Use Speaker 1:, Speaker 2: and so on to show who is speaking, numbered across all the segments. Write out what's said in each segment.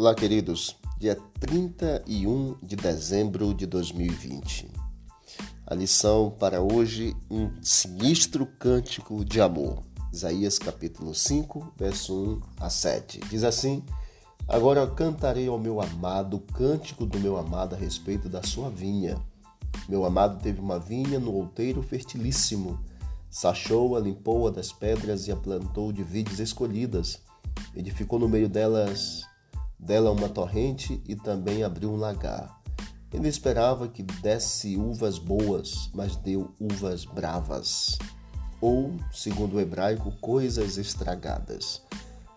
Speaker 1: Olá, queridos. Dia 31 de dezembro de 2020. A lição para hoje, um sinistro cântico de amor. Isaías capítulo 5, verso 1 a 7. Diz assim: Agora cantarei ao meu amado o cântico do meu amado a respeito da sua vinha. Meu amado teve uma vinha no outeiro fertilíssimo. Sachou-a, limpou-a das pedras e a plantou de vides escolhidas. Edificou no meio delas dela uma torrente e também abriu um lagar. Ele esperava que desse uvas boas, mas deu uvas bravas, ou, segundo o hebraico, coisas estragadas.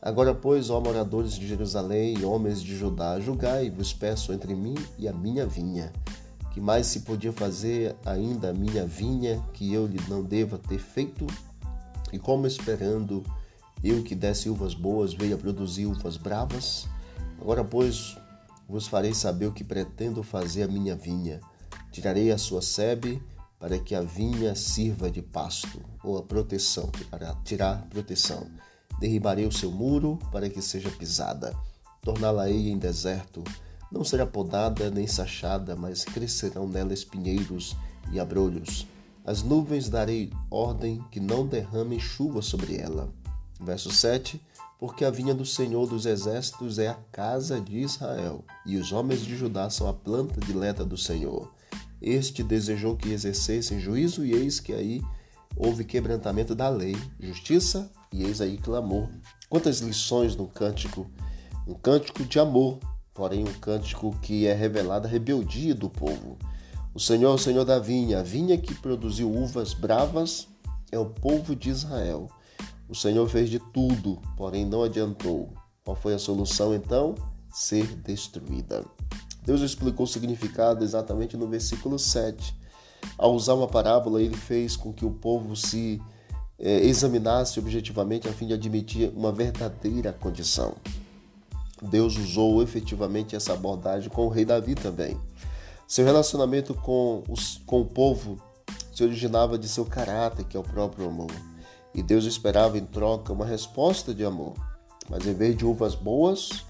Speaker 1: Agora, pois, ó moradores de Jerusalém e homens de Judá, julgai vos peço entre mim e a minha vinha. Que mais se podia fazer ainda a minha vinha que eu lhe não deva ter feito? E como esperando eu que desse uvas boas, veio a produzir uvas bravas? Agora, pois, vos farei saber o que pretendo fazer a minha vinha. Tirarei a sua sebe para que a vinha sirva de pasto, ou a proteção, para tirar proteção. Derribarei o seu muro para que seja pisada. Torná-la-ei em deserto. Não será podada nem sachada, mas crescerão nela espinheiros e abrolhos. As nuvens darei ordem que não derramem chuva sobre ela. Verso 7 porque a vinha do Senhor dos Exércitos é a casa de Israel, e os homens de Judá são a planta dileta do Senhor. Este desejou que exercessem juízo, e eis que aí houve quebrantamento da lei, justiça, e eis aí clamor. Quantas lições no cântico! Um cântico de amor, porém um cântico que é revelada a rebeldia do povo. O Senhor é o Senhor da vinha, a vinha que produziu uvas bravas é o povo de Israel. O Senhor fez de tudo, porém não adiantou. Qual foi a solução então? Ser destruída. Deus explicou o significado exatamente no versículo 7. Ao usar uma parábola, ele fez com que o povo se é, examinasse objetivamente a fim de admitir uma verdadeira condição. Deus usou efetivamente essa abordagem com o rei Davi também. Seu relacionamento com, os, com o povo se originava de seu caráter, que é o próprio amor. E Deus esperava em troca uma resposta de amor. Mas em vez de uvas boas,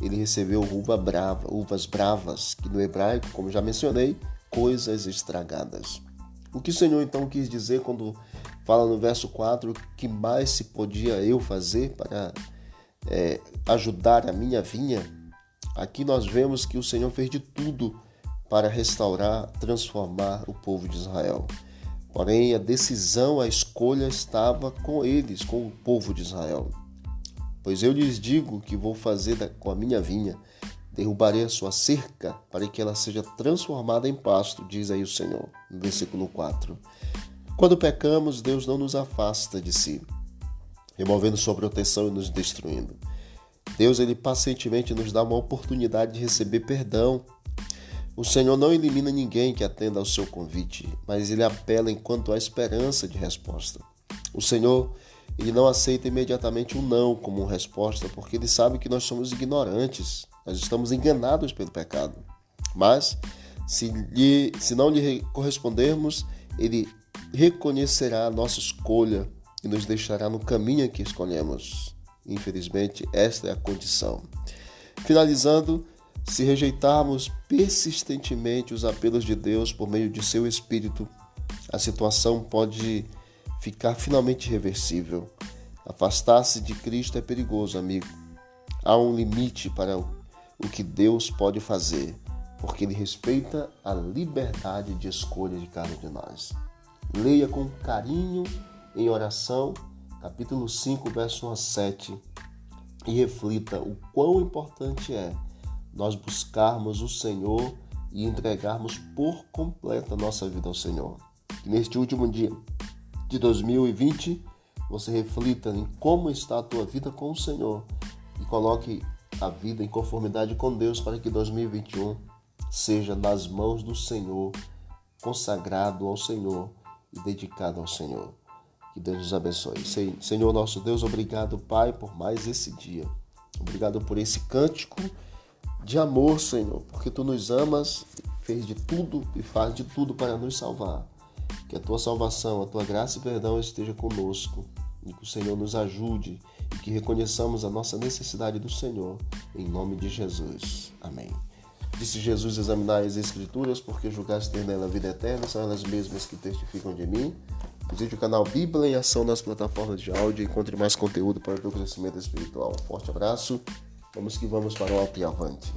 Speaker 1: ele recebeu uva brava, uvas bravas, que no hebraico, como já mencionei, coisas estragadas. O que o Senhor então quis dizer quando fala no verso 4 que mais se podia eu fazer para é, ajudar a minha vinha? Aqui nós vemos que o Senhor fez de tudo para restaurar, transformar o povo de Israel. Porém, a decisão, a escolha estava com eles, com o povo de Israel. Pois eu lhes digo que vou fazer com a minha vinha, derrubarei a sua cerca para que ela seja transformada em pasto, diz aí o Senhor, no versículo 4. Quando pecamos, Deus não nos afasta de si, removendo sua proteção e nos destruindo. Deus, ele pacientemente nos dá uma oportunidade de receber perdão o Senhor não elimina ninguém que atenda ao seu convite, mas ele apela enquanto há esperança de resposta. O Senhor, ele não aceita imediatamente um não como resposta, porque ele sabe que nós somos ignorantes, nós estamos enganados pelo pecado. Mas, se, lhe, se não lhe correspondermos, ele reconhecerá a nossa escolha e nos deixará no caminho que escolhemos. Infelizmente, esta é a condição. Finalizando, se rejeitarmos persistentemente os apelos de Deus por meio de seu Espírito, a situação pode ficar finalmente irreversível. Afastar-se de Cristo é perigoso, amigo. Há um limite para o que Deus pode fazer, porque Ele respeita a liberdade de escolha de cada um de nós. Leia com carinho em oração, capítulo 5, verso 1 a 7, e reflita o quão importante é nós buscarmos o Senhor e entregarmos por completo a nossa vida ao Senhor. Que neste último dia de 2020 você reflita em como está a tua vida com o Senhor e coloque a vida em conformidade com Deus para que 2021 seja nas mãos do Senhor, consagrado ao Senhor e dedicado ao Senhor. Que Deus nos abençoe. Senhor nosso Deus, obrigado, Pai, por mais esse dia. Obrigado por esse cântico de amor, Senhor, porque tu nos amas, fez de tudo e faz de tudo para nos salvar. Que a tua salvação, a tua graça e perdão esteja conosco e que o Senhor nos ajude e que reconheçamos a nossa necessidade do Senhor em nome de Jesus. Amém. Disse Jesus: Examinai as Escrituras, porque julgaste ter nela a vida eterna, são elas mesmas que testificam de mim. Visite o canal Bíblia em Ação nas plataformas de áudio e encontre mais conteúdo para o teu crescimento espiritual. Forte abraço, vamos que vamos para o alto e avante.